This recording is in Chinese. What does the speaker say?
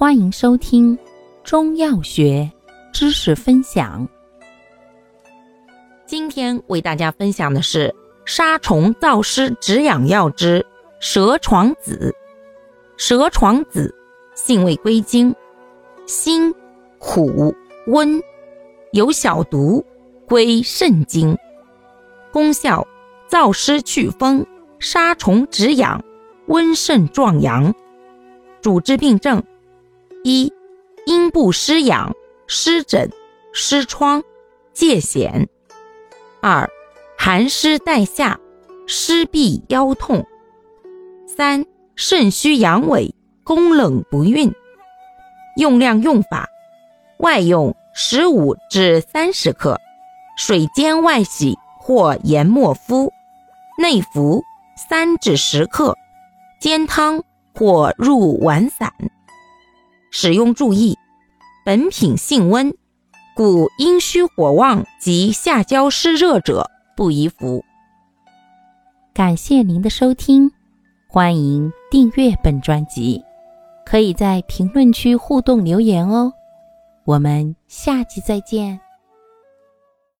欢迎收听中药学知识分享。今天为大家分享的是杀虫燥湿止痒药之蛇床子。蛇床子性味归经：辛、苦、温，有小毒，归肾经。功效：燥湿祛风，杀虫止痒，温肾壮阳。主治病症：一、阴部湿痒、湿疹、湿疮、疥癣；二、寒湿带下、湿痹腰痛；三、肾虚阳痿、宫冷不孕。用量用法：外用十五至三十克，水煎外洗或研末敷；内服三至十克，煎汤。或入丸散。使用注意：本品性温，故阴虚火旺及下焦湿热者不宜服。感谢您的收听，欢迎订阅本专辑，可以在评论区互动留言哦。我们下期再见。